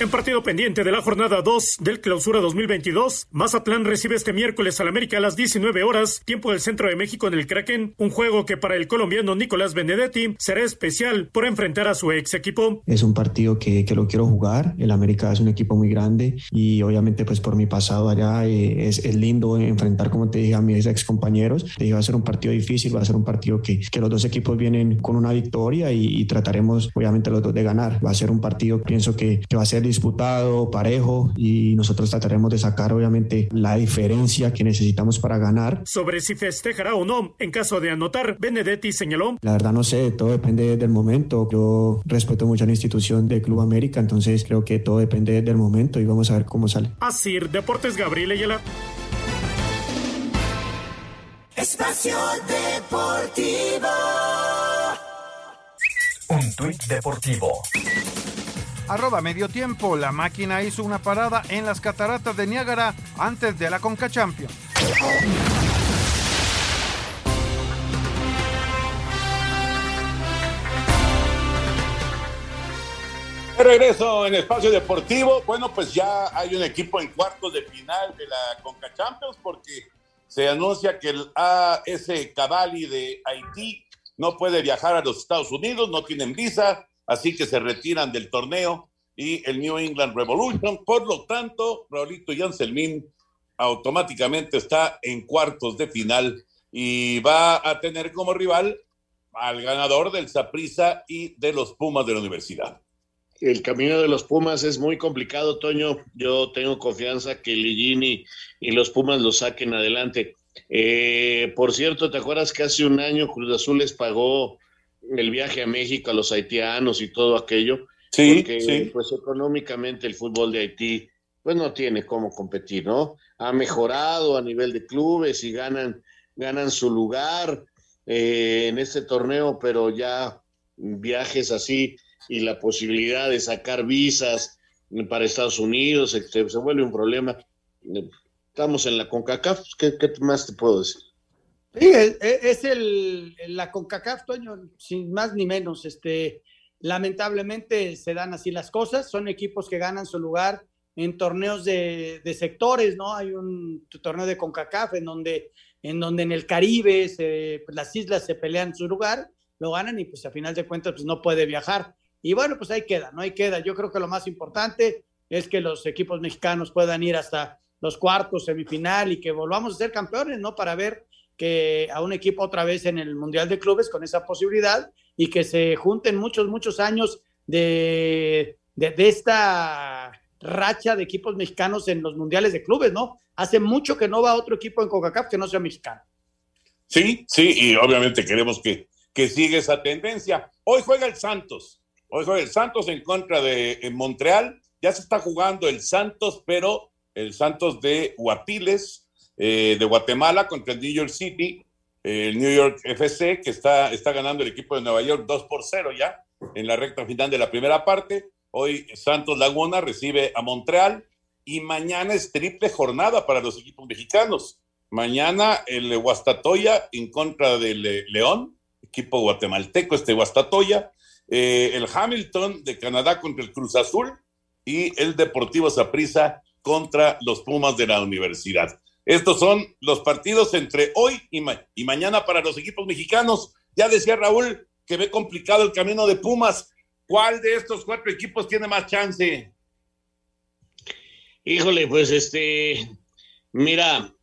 En partido pendiente de la jornada 2 del Clausura 2022, Mazatlán recibe este miércoles al América a las 19 horas, tiempo del centro de México en el Kraken, un juego que para el colombiano Nicolás Benedetti será especial por enfrentar a su ex equipo.
Es un partido que, que lo quiero jugar, el América es un equipo muy grande y obviamente pues por mi pasado allá eh, es, es, lindo enfrentar, como te dije, a mis ex compañeros. Dije, va a ser un partido difícil, va a ser un partido que, que los dos equipos vienen con una victoria y, y trataremos obviamente los dos de ganar. Va a ser un partido, pienso que, que va a ser disputado, parejo y nosotros trataremos de sacar obviamente la diferencia que necesitamos para ganar.
Sobre si festejará o no en caso de anotar, Benedetti señaló.
La verdad no sé, todo depende del momento. Yo respeto mucho a la institución del Club América, entonces creo que todo depende del momento y vamos a ver cómo sale.
Así, Deportes Gabriel Ayala.
Espacio Deportivo.
Un tuit deportivo.
Arroba medio tiempo, la máquina hizo una parada en las cataratas de Niágara antes de la Conca Champions.
De regreso en Espacio Deportivo. Bueno, pues ya hay un equipo en cuartos de final de la Conca Champions porque se anuncia que el AS Cavalli de Haití no puede viajar a los Estados Unidos, no tienen visa, así que se retiran del torneo y el New England Revolution. Por lo tanto, Raulito Yanselmin automáticamente está en cuartos de final y va a tener como rival al ganador del Saprissa y de los Pumas de la universidad.
El camino de los Pumas es muy complicado, Toño. Yo tengo confianza que Ligini y los Pumas lo saquen adelante. Eh, por cierto, ¿te acuerdas que hace un año Cruz Azul les pagó el viaje a México a los haitianos y todo aquello?
Sí,
Porque,
sí.
pues económicamente el fútbol de Haití pues no tiene cómo competir, ¿no? Ha mejorado a nivel de clubes y ganan, ganan su lugar eh, en este torneo, pero ya viajes así y la posibilidad de sacar visas para Estados Unidos este, se vuelve un problema. Estamos en la CONCACAF, ¿qué, qué más te puedo decir?
Sí, es, es el, la CONCACAF, Toño, sin más ni menos. Este, lamentablemente se dan así las cosas, son equipos que ganan su lugar en torneos de, de sectores, ¿no? Hay un torneo de CONCACAF en donde en, donde en el Caribe se, pues, las islas se pelean su lugar, lo ganan y pues a final de cuentas pues no puede viajar. Y bueno, pues ahí queda, ¿no? Ahí queda. Yo creo que lo más importante es que los equipos mexicanos puedan ir hasta los cuartos, semifinal y que volvamos a ser campeones, ¿no? Para ver que a un equipo otra vez en el Mundial de Clubes con esa posibilidad y que se junten muchos, muchos años de, de, esta racha de equipos mexicanos en los mundiales de clubes, ¿no? Hace mucho que no va otro equipo en CONCACAF que no sea mexicano.
Sí, sí, y obviamente queremos que, que siga esa tendencia. Hoy juega el Santos, hoy juega el Santos en contra de en Montreal, ya se está jugando el Santos, pero el Santos de Guapiles, eh, de Guatemala contra el New York City, el New York FC, que está, está ganando el equipo de Nueva York 2 por 0 ya en la recta final de la primera parte. Hoy Santos Laguna recibe a Montreal y mañana es triple jornada para los equipos mexicanos. Mañana el Guastatoya en contra del eh, León, equipo guatemalteco, este Guastatoya. Eh, el Hamilton de Canadá contra el Cruz Azul y el Deportivo Saprissa contra los Pumas de la Universidad. Estos son los partidos entre hoy y, ma y mañana para los equipos mexicanos. Ya decía Raúl que ve complicado el camino de Pumas. ¿Cuál de estos cuatro equipos tiene más chance?
Híjole, pues este, mira,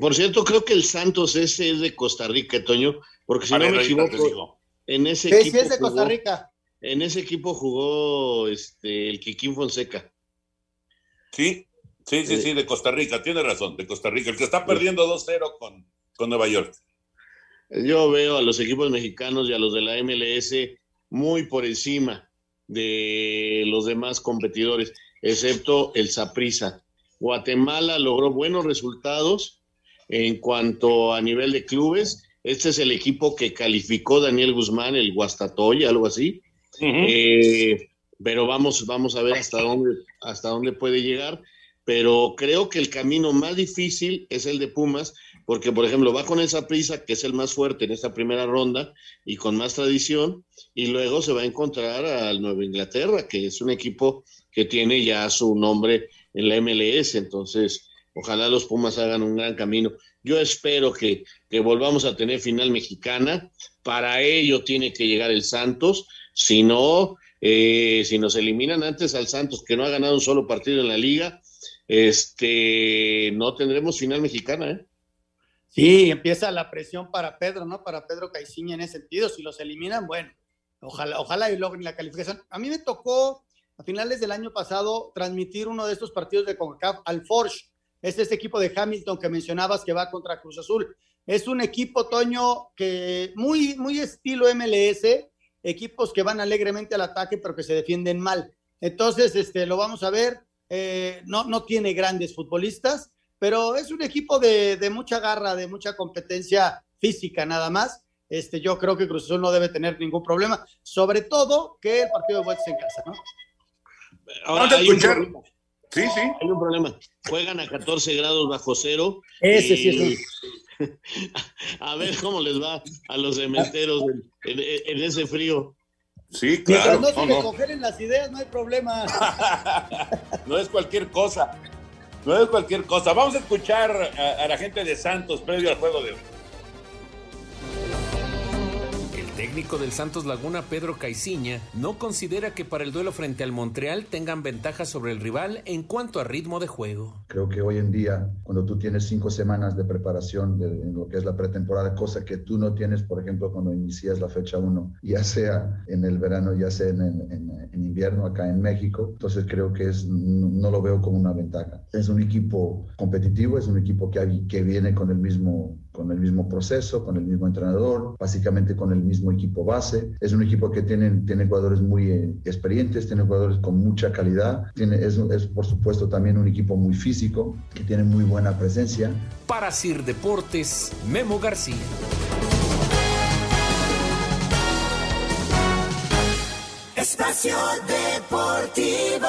por cierto, creo que el Santos ese es de Costa Rica, Toño, porque si
A
no
ver,
me equivoco, en ese
Sí,
equipo
sí es de Costa
jugó-
Rica.
en ese equipo jugó este el Kikín Fonseca.
Sí, sí, sí,
Eh.
sí, de Costa Rica, tiene razón, de Costa Rica, el que está perdiendo 2-0 con, con Nueva York.
Yo veo a los equipos mexicanos y a los de la MLS muy por encima de los demás competidores, excepto el Saprissa. Guatemala logró buenos resultados en cuanto a nivel de clubes. Este es el equipo que calificó Daniel Guzmán, el Guastatoya, algo así. Eh, pero vamos, vamos a ver hasta dónde, hasta dónde puede llegar. Pero creo que el camino más difícil es el de Pumas, porque, por ejemplo, va con esa prisa, que es el más fuerte en esta primera ronda y con más tradición, y luego se va a encontrar al Nueva Inglaterra, que es un equipo que tiene ya su nombre en la MLS. Entonces, ojalá los Pumas hagan un gran camino. Yo espero que, que volvamos a tener final mexicana. Para ello tiene que llegar el Santos. Si no, eh, si nos eliminan antes al Santos, que no ha ganado un solo partido en la liga, este, no tendremos final mexicana, ¿eh?
Sí, empieza la presión para Pedro, ¿no? Para Pedro Caiciña en ese sentido. Si los eliminan, bueno, ojalá, ojalá y logren la calificación. A mí me tocó a finales del año pasado transmitir uno de estos partidos de CONCACAF al Forge. Es este equipo de Hamilton que mencionabas que va contra Cruz Azul. Es un equipo, Toño, que muy, muy estilo MLS, equipos que van alegremente al ataque, pero que se defienden mal. Entonces, este, lo vamos a ver. Eh, no, no tiene grandes futbolistas, pero es un equipo de, de, mucha garra, de mucha competencia física nada más. Este, yo creo que Cruz Azul no debe tener ningún problema, sobre todo que el partido de vuelta es en casa, ¿no?
Ahora, hay, un problema.
Sí, sí.
Hay un problema. Juegan a 14 grados bajo cero.
Ese
y...
sí es un...
A ver cómo les va a los cementeros en, en, en ese frío.
Sí,
Mientras
claro.
no se
no, no.
congelen las ideas, no hay problema.
no es cualquier cosa. No es cualquier cosa. Vamos a escuchar a, a la gente de Santos previo al juego de hoy.
Técnico del Santos Laguna, Pedro Caiciña, no considera que para el duelo frente al Montreal tengan ventaja sobre el rival en cuanto a ritmo de juego.
Creo que hoy en día, cuando tú tienes cinco semanas de preparación en lo que es la pretemporada, cosa que tú no tienes, por ejemplo, cuando inicias la fecha 1, ya sea en el verano, ya sea en, invierno acá en México, entonces creo que es, no, lo veo como una ventaja. Es un equipo competitivo, es un equipo que viene con el mismo con el mismo proceso, con el mismo entrenador, básicamente con el mismo equipo base. Es un equipo que tiene, tiene jugadores muy eh, experientes, tiene jugadores con mucha calidad, tiene, es, es, por supuesto también un equipo muy físico, que tiene muy buena presencia.
Para Sir Deportes, Memo García.
Espacio Deportivo.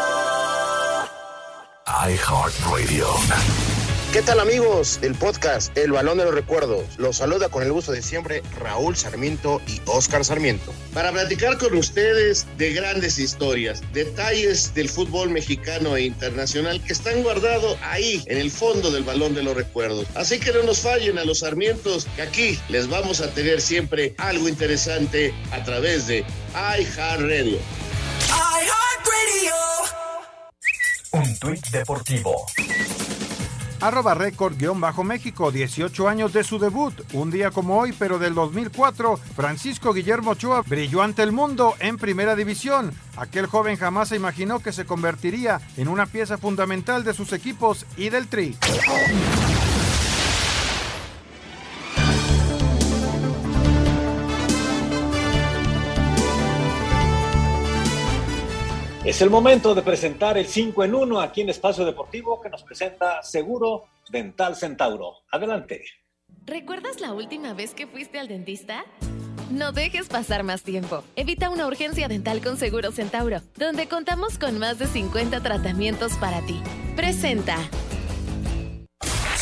iHeartRadio.
¿Qué tal amigos del podcast El Balón de los Recuerdos? Los saluda con el gusto de siempre Raúl Sarmiento y Oscar Sarmiento.
Para platicar con ustedes de grandes historias, detalles del fútbol mexicano e internacional que están guardados ahí en el fondo del Balón de los Recuerdos. Así que no nos fallen a los Sarmientos, que aquí les vamos a tener siempre algo interesante a través de iHeartRadio.
iHeartRadio.
Un tuit deportivo
arroba récord-méxico, 18 años de su debut, un día como hoy, pero del 2004, Francisco Guillermo Ochoa brilló ante el mundo en primera división. Aquel joven jamás se imaginó que se convertiría en una pieza fundamental de sus equipos y del Tri.
Es el momento de presentar el 5 en 1 aquí en Espacio Deportivo que nos presenta Seguro Dental Centauro. Adelante.
¿Recuerdas la última vez que fuiste al dentista? No dejes pasar más tiempo. Evita una urgencia dental con Seguro Centauro, donde contamos con más de 50 tratamientos para ti. Presenta.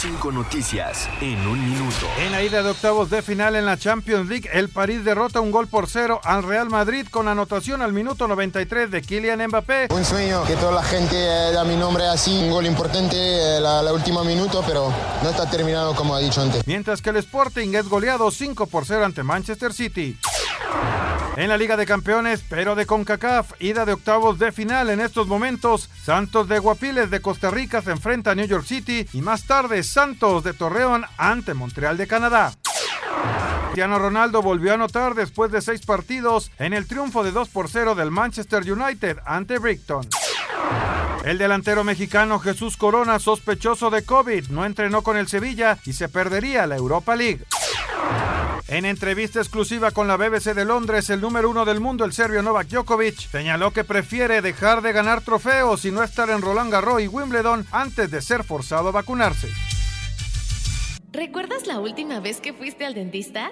Cinco noticias en un minuto.
En la ida de octavos de final en la Champions League, el París derrota un gol por cero al Real Madrid con anotación al minuto 93 de Kylian Mbappé.
Un sueño que toda la gente eh, da mi nombre así, un gol importante eh, la, la última minuto, pero no está terminado como ha dicho antes.
Mientras que el Sporting es goleado 5 por 0 ante Manchester City. En la Liga de Campeones, pero de CONCACAF, ida de octavos de final en estos momentos, Santos de Guapiles de Costa Rica se enfrenta a New York City y más tarde Santos de Torreón ante Montreal de Canadá. Cristiano Ronaldo volvió a anotar después de seis partidos en el triunfo de 2 por 0 del Manchester United ante Brighton. El delantero mexicano Jesús Corona, sospechoso de COVID, no entrenó con el Sevilla y se perdería la Europa League. En entrevista exclusiva con la BBC de Londres, el número uno del mundo, el serbio Novak Djokovic, señaló que prefiere dejar de ganar trofeos y no estar en Roland Garros y Wimbledon antes de ser forzado a vacunarse.
¿Recuerdas la última vez que fuiste al dentista?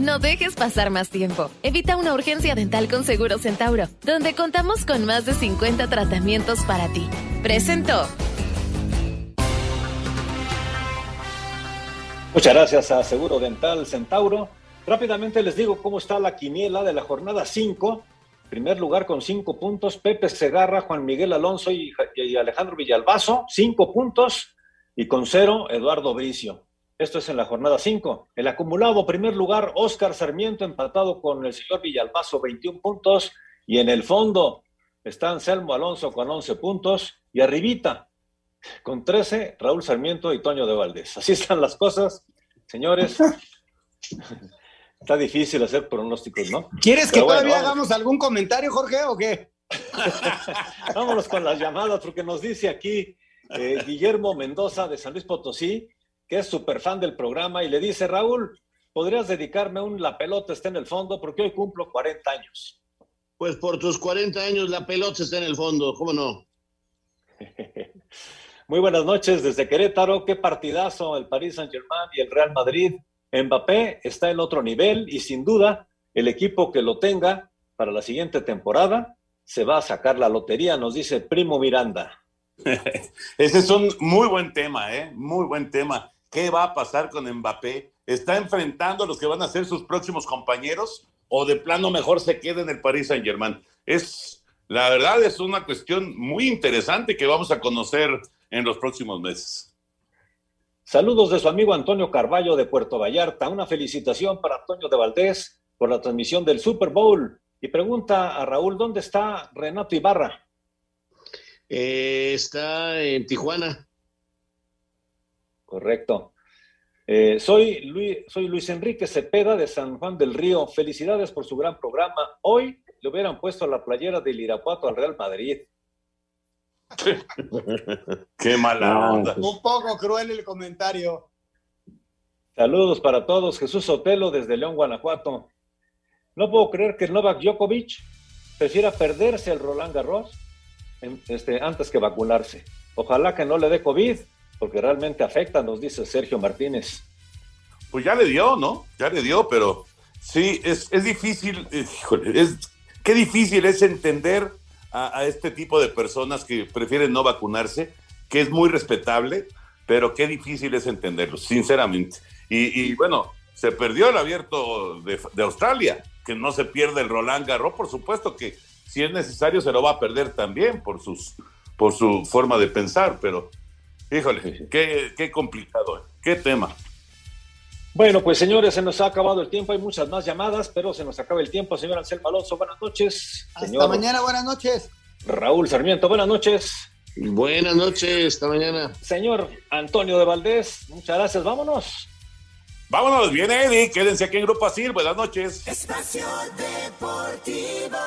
No dejes pasar más tiempo. Evita una urgencia dental con Seguro Centauro, donde contamos con más de 50 tratamientos para ti. Presentó.
Muchas gracias a Seguro Dental Centauro. Rápidamente les digo cómo está la quiniela de la jornada 5. Primer lugar con 5 puntos, Pepe Segarra, Juan Miguel Alonso y, y Alejandro Villalbazo, 5 puntos. Y con cero, Eduardo Bricio. Esto es en la jornada 5. El acumulado primer lugar, Oscar Sarmiento, empatado con el señor Villalbazo, 21 puntos. Y en el fondo está Anselmo Alonso con 11 puntos. Y arribita, con 13, Raúl Sarmiento y Toño de Valdés. Así están las cosas, señores. Está difícil hacer pronósticos, ¿no?
¿Quieres que todavía hagamos algún comentario, Jorge, o qué?
Vámonos con las llamadas, porque nos dice aquí eh, Guillermo Mendoza de San Luis Potosí, que es súper fan del programa, y le dice, Raúl, ¿podrías dedicarme un La pelota está en el fondo? Porque hoy cumplo 40 años.
Pues por tus 40 años la pelota está en el fondo, ¿cómo no?
Muy buenas noches desde Querétaro. Qué partidazo el Paris Saint-Germain y el Real Madrid. Mbappé está en otro nivel y sin duda el equipo que lo tenga para la siguiente temporada se va a sacar la lotería, nos dice Primo Miranda.
Ese es un muy buen tema, ¿eh? Muy buen tema. ¿Qué va a pasar con Mbappé? ¿Está enfrentando a los que van a ser sus próximos compañeros o de plano mejor se queda en el Paris Saint Germain? Es, la verdad, es una cuestión muy interesante que vamos a conocer en los próximos meses.
Saludos de su amigo Antonio Carballo de Puerto Vallarta. Una felicitación para Antonio de Valdés por la transmisión del Super Bowl. Y pregunta a Raúl, ¿dónde está Renato Ibarra?
Eh, está en Tijuana.
Correcto. Eh, soy, Luis, soy Luis Enrique Cepeda de San Juan del Río. Felicidades por su gran programa. Hoy le hubieran puesto la playera del Irapuato al Real Madrid.
Qué mala onda.
Un poco cruel el comentario.
Saludos para todos. Jesús Sotelo desde León, Guanajuato. No puedo creer que Novak Djokovic prefiera perderse el Roland Garros este, antes que vacunarse. Ojalá que no le dé COVID, porque realmente afecta, nos dice Sergio Martínez.
Pues ya le dio, ¿no? Ya le dio, pero sí, es, es difícil, híjole, es, qué difícil es entender a, a, este tipo de personas que prefieren no vacunarse, que es muy respetable, pero qué difícil es entenderlo, sinceramente. Y, y bueno, se perdió el abierto de, de, Australia, que no se pierde el Roland Garros, por supuesto que si es necesario se lo va a perder también por, sus, por su forma de pensar, pero híjole, qué, qué complicado, qué tema.
Bueno, pues señores, se nos ha acabado el tiempo. Hay muchas más llamadas, pero se nos acaba el tiempo. Señor Anselmo Alonso, buenas noches.
Hasta
Señor
mañana, buenas noches.
Raúl Sarmiento, buenas noches.
Buenas noches, hasta mañana.
Señor Antonio de Valdés, muchas gracias. Vámonos.
Vámonos, viene Eddie. Quédense aquí en Grupo Asir. Buenas noches.
Espacio Deportivo.